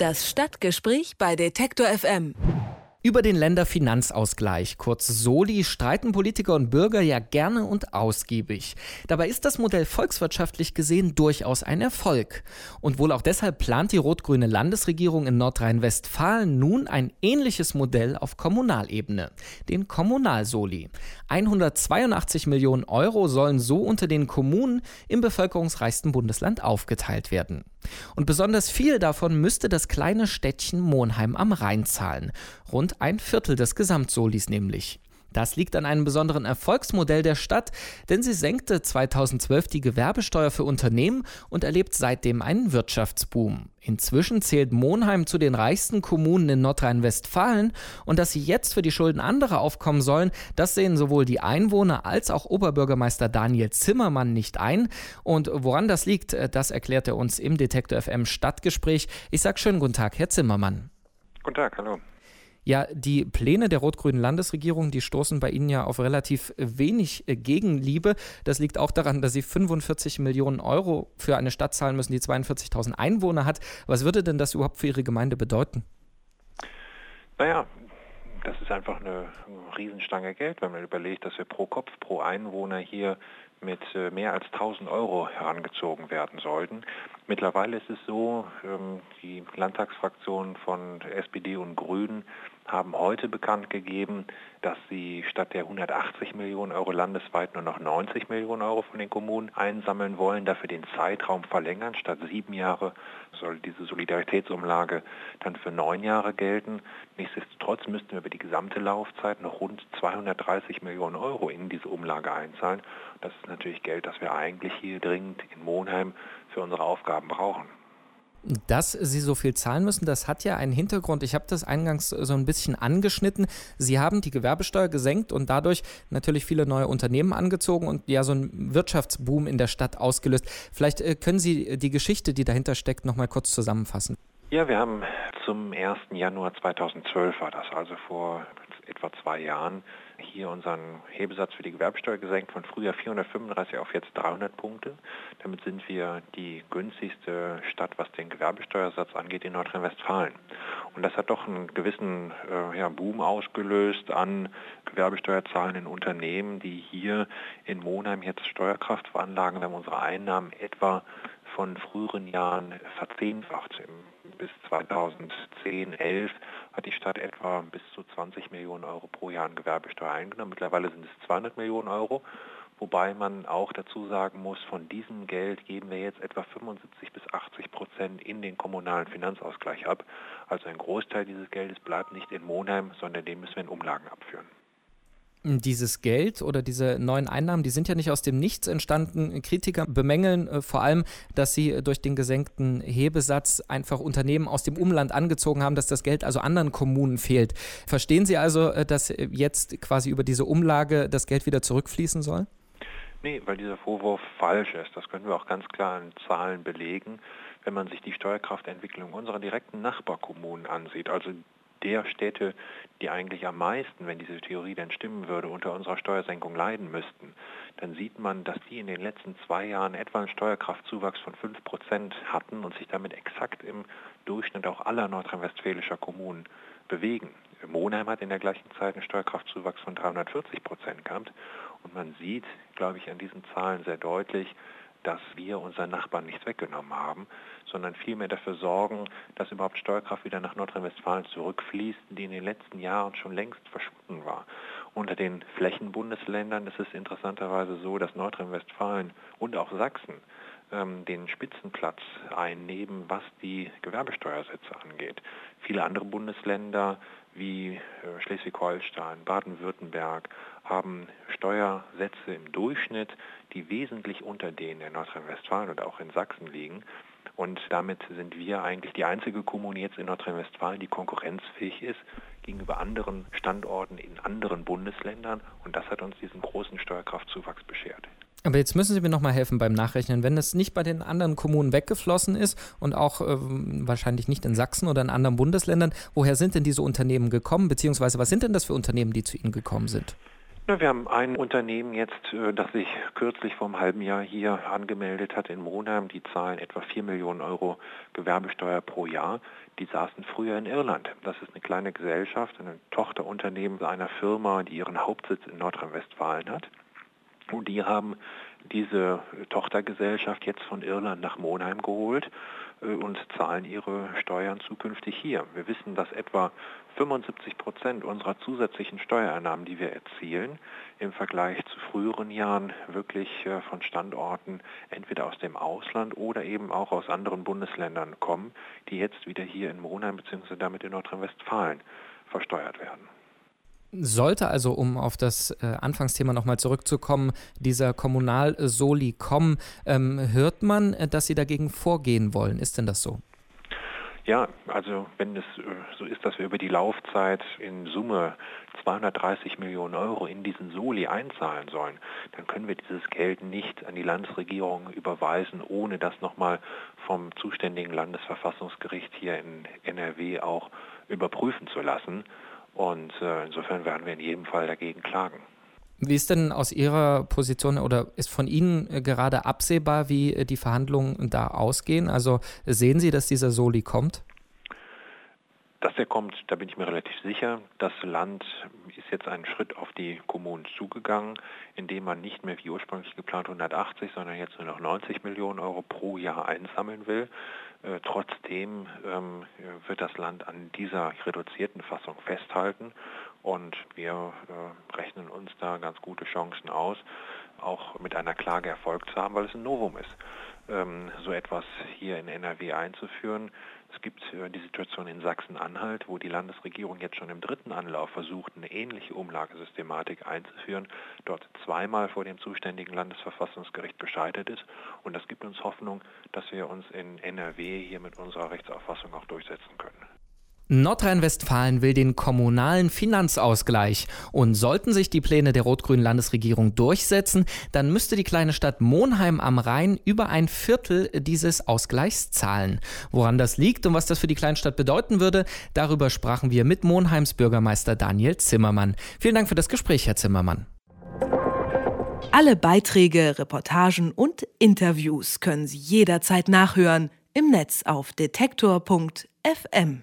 Das Stadtgespräch bei Detektor FM. Über den Länderfinanzausgleich, kurz Soli, streiten Politiker und Bürger ja gerne und ausgiebig. Dabei ist das Modell volkswirtschaftlich gesehen durchaus ein Erfolg. Und wohl auch deshalb plant die rot-grüne Landesregierung in Nordrhein-Westfalen nun ein ähnliches Modell auf Kommunalebene, den Kommunalsoli. 182 Millionen Euro sollen so unter den Kommunen im bevölkerungsreichsten Bundesland aufgeteilt werden. Und besonders viel davon müsste das kleine Städtchen Monheim am Rhein zahlen. Rund ein Viertel des Gesamtsolis nämlich. Das liegt an einem besonderen Erfolgsmodell der Stadt, denn sie senkte 2012 die Gewerbesteuer für Unternehmen und erlebt seitdem einen Wirtschaftsboom. Inzwischen zählt Monheim zu den reichsten Kommunen in Nordrhein-Westfalen und dass sie jetzt für die Schulden anderer aufkommen sollen, das sehen sowohl die Einwohner als auch Oberbürgermeister Daniel Zimmermann nicht ein. Und woran das liegt, das erklärt er uns im Detektor FM Stadtgespräch. Ich sage schönen guten Tag, Herr Zimmermann. Guten Tag, hallo. Ja, die Pläne der rot-grünen Landesregierung, die stoßen bei Ihnen ja auf relativ wenig äh, Gegenliebe. Das liegt auch daran, dass Sie 45 Millionen Euro für eine Stadt zahlen müssen, die 42.000 Einwohner hat. Was würde denn das überhaupt für Ihre Gemeinde bedeuten? Naja, das ist einfach eine Riesenstange Geld, wenn man überlegt, dass wir pro Kopf, pro Einwohner hier mit äh, mehr als 1000 Euro herangezogen werden sollten. Mittlerweile ist es so, ähm, die Landtagsfraktionen von SPD und Grünen haben heute bekannt gegeben, dass sie statt der 180 Millionen Euro landesweit nur noch 90 Millionen Euro von den Kommunen einsammeln wollen, dafür den Zeitraum verlängern. Statt sieben Jahre soll diese Solidaritätsumlage dann für neun Jahre gelten. Nichtsdestotrotz müssten wir über die gesamte Laufzeit noch rund 230 Millionen Euro in diese Umlage einzahlen. Das ist natürlich Geld, das wir eigentlich hier dringend in Monheim für unsere Aufgaben brauchen. Dass Sie so viel zahlen müssen, das hat ja einen Hintergrund. Ich habe das eingangs so ein bisschen angeschnitten. Sie haben die Gewerbesteuer gesenkt und dadurch natürlich viele neue Unternehmen angezogen und ja so einen Wirtschaftsboom in der Stadt ausgelöst. Vielleicht äh, können Sie die Geschichte, die dahinter steckt, noch mal kurz zusammenfassen. Ja, wir haben zum 1. Januar 2012 war das, also vor etwa zwei Jahren, hier unseren Hebesatz für die Gewerbesteuer gesenkt von früher 435 auf jetzt 300 Punkte. Damit sind wir die günstigste Stadt, was den Gewerbesteuersatz angeht, in Nordrhein-Westfalen. Und das hat doch einen gewissen äh, ja, Boom ausgelöst an gewerbesteuerzahlenden Unternehmen, die hier in Monheim jetzt Steuerkraft veranlagen. Wir haben unsere Einnahmen etwa von früheren Jahren verzehnfacht. Bis 2010, 11 hat die Stadt etwa bis zu 20 Millionen Euro pro Jahr an Gewerbesteuer eingenommen. Mittlerweile sind es 200 Millionen Euro, wobei man auch dazu sagen muss, von diesem Geld geben wir jetzt etwa 75 bis 80 Prozent in den kommunalen Finanzausgleich ab. Also ein Großteil dieses Geldes bleibt nicht in Monheim, sondern den müssen wir in Umlagen abführen dieses Geld oder diese neuen Einnahmen, die sind ja nicht aus dem Nichts entstanden. Kritiker bemängeln äh, vor allem, dass sie äh, durch den gesenkten Hebesatz einfach Unternehmen aus dem Umland angezogen haben, dass das Geld also anderen Kommunen fehlt. Verstehen Sie also, äh, dass jetzt quasi über diese Umlage das Geld wieder zurückfließen soll? Nee, weil dieser Vorwurf falsch ist. Das können wir auch ganz klar in Zahlen belegen, wenn man sich die Steuerkraftentwicklung unserer direkten Nachbarkommunen ansieht. Also der Städte, die eigentlich am meisten, wenn diese Theorie denn stimmen würde, unter unserer Steuersenkung leiden müssten, dann sieht man, dass die in den letzten zwei Jahren etwa einen Steuerkraftzuwachs von 5% hatten und sich damit exakt im Durchschnitt auch aller nordrhein-westfälischer Kommunen bewegen. Monheim hat in der gleichen Zeit einen Steuerkraftzuwachs von 340 Prozent gehabt. Und man sieht, glaube ich, an diesen Zahlen sehr deutlich, dass wir unseren Nachbarn nichts weggenommen haben, sondern vielmehr dafür sorgen, dass überhaupt Steuerkraft wieder nach Nordrhein-Westfalen zurückfließt, die in den letzten Jahren schon längst verschwunden war. Unter den Flächenbundesländern ist es interessanterweise so, dass Nordrhein-Westfalen und auch Sachsen ähm, den Spitzenplatz einnehmen, was die Gewerbesteuersätze angeht. Viele andere Bundesländer wie äh, Schleswig-Holstein, Baden-Württemberg haben Steuersätze im Durchschnitt, die wesentlich unter denen in Nordrhein-Westfalen und auch in Sachsen liegen. Und damit sind wir eigentlich die einzige Kommune jetzt in Nordrhein-Westfalen, die konkurrenzfähig ist gegenüber anderen Standorten in anderen Bundesländern. Und das hat uns diesen großen Steuerkraftzuwachs beschert. Aber jetzt müssen Sie mir nochmal helfen beim Nachrechnen. Wenn es nicht bei den anderen Kommunen weggeflossen ist und auch äh, wahrscheinlich nicht in Sachsen oder in anderen Bundesländern, woher sind denn diese Unternehmen gekommen? Beziehungsweise was sind denn das für Unternehmen, die zu Ihnen gekommen sind? Wir haben ein Unternehmen jetzt, äh, das sich kürzlich vor einem halben Jahr hier angemeldet hat in Monheim. Die zahlen etwa 4 Millionen Euro Gewerbesteuer pro Jahr. Die saßen früher in Irland. Das ist eine kleine Gesellschaft, ein Tochterunternehmen einer Firma, die ihren Hauptsitz in Nordrhein-Westfalen hat. Und die haben diese Tochtergesellschaft jetzt von Irland nach Monheim geholt äh, und zahlen ihre Steuern zukünftig hier. Wir wissen, dass etwa 75 Prozent unserer zusätzlichen Steuereinnahmen, die wir erzielen, im Vergleich zu früheren Jahren wirklich äh, von Standorten entweder aus dem Ausland oder eben auch aus anderen Bundesländern kommen, die jetzt wieder hier in Monheim bzw. damit in Nordrhein-Westfalen versteuert werden. Sollte also, um auf das äh, Anfangsthema nochmal zurückzukommen, dieser Kommunal-Soli kommen, ähm, hört man, äh, dass Sie dagegen vorgehen wollen. Ist denn das so? Ja, also wenn es äh, so ist, dass wir über die Laufzeit in Summe 230 Millionen Euro in diesen Soli einzahlen sollen, dann können wir dieses Geld nicht an die Landesregierung überweisen, ohne das nochmal vom zuständigen Landesverfassungsgericht hier in NRW auch überprüfen zu lassen. Und äh, insofern werden wir in jedem Fall dagegen klagen. Wie ist denn aus Ihrer Position oder ist von Ihnen äh, gerade absehbar, wie äh, die Verhandlungen da ausgehen? Also sehen Sie, dass dieser Soli kommt? Dass er kommt, da bin ich mir relativ sicher. Das Land ist jetzt einen Schritt auf die Kommunen zugegangen, indem man nicht mehr wie ursprünglich geplant 180, sondern jetzt nur noch 90 Millionen Euro pro Jahr einsammeln will. Äh, trotzdem ähm, wird das Land an dieser reduzierten Fassung festhalten und wir äh, rechnen uns da ganz gute Chancen aus, auch mit einer Klage Erfolg zu haben, weil es ein Novum ist so etwas hier in NRW einzuführen. Es gibt die Situation in Sachsen-Anhalt, wo die Landesregierung jetzt schon im dritten Anlauf versucht, eine ähnliche Umlagesystematik einzuführen, dort zweimal vor dem zuständigen Landesverfassungsgericht gescheitert ist. Und das gibt uns Hoffnung, dass wir uns in NRW hier mit unserer Rechtsauffassung auch durchsetzen können. Nordrhein-Westfalen will den kommunalen Finanzausgleich. Und sollten sich die Pläne der rot-grünen Landesregierung durchsetzen, dann müsste die kleine Stadt Monheim am Rhein über ein Viertel dieses Ausgleichs zahlen. Woran das liegt und was das für die Kleinstadt bedeuten würde, darüber sprachen wir mit Monheims Bürgermeister Daniel Zimmermann. Vielen Dank für das Gespräch, Herr Zimmermann. Alle Beiträge, Reportagen und Interviews können Sie jederzeit nachhören im Netz auf detektor.fm.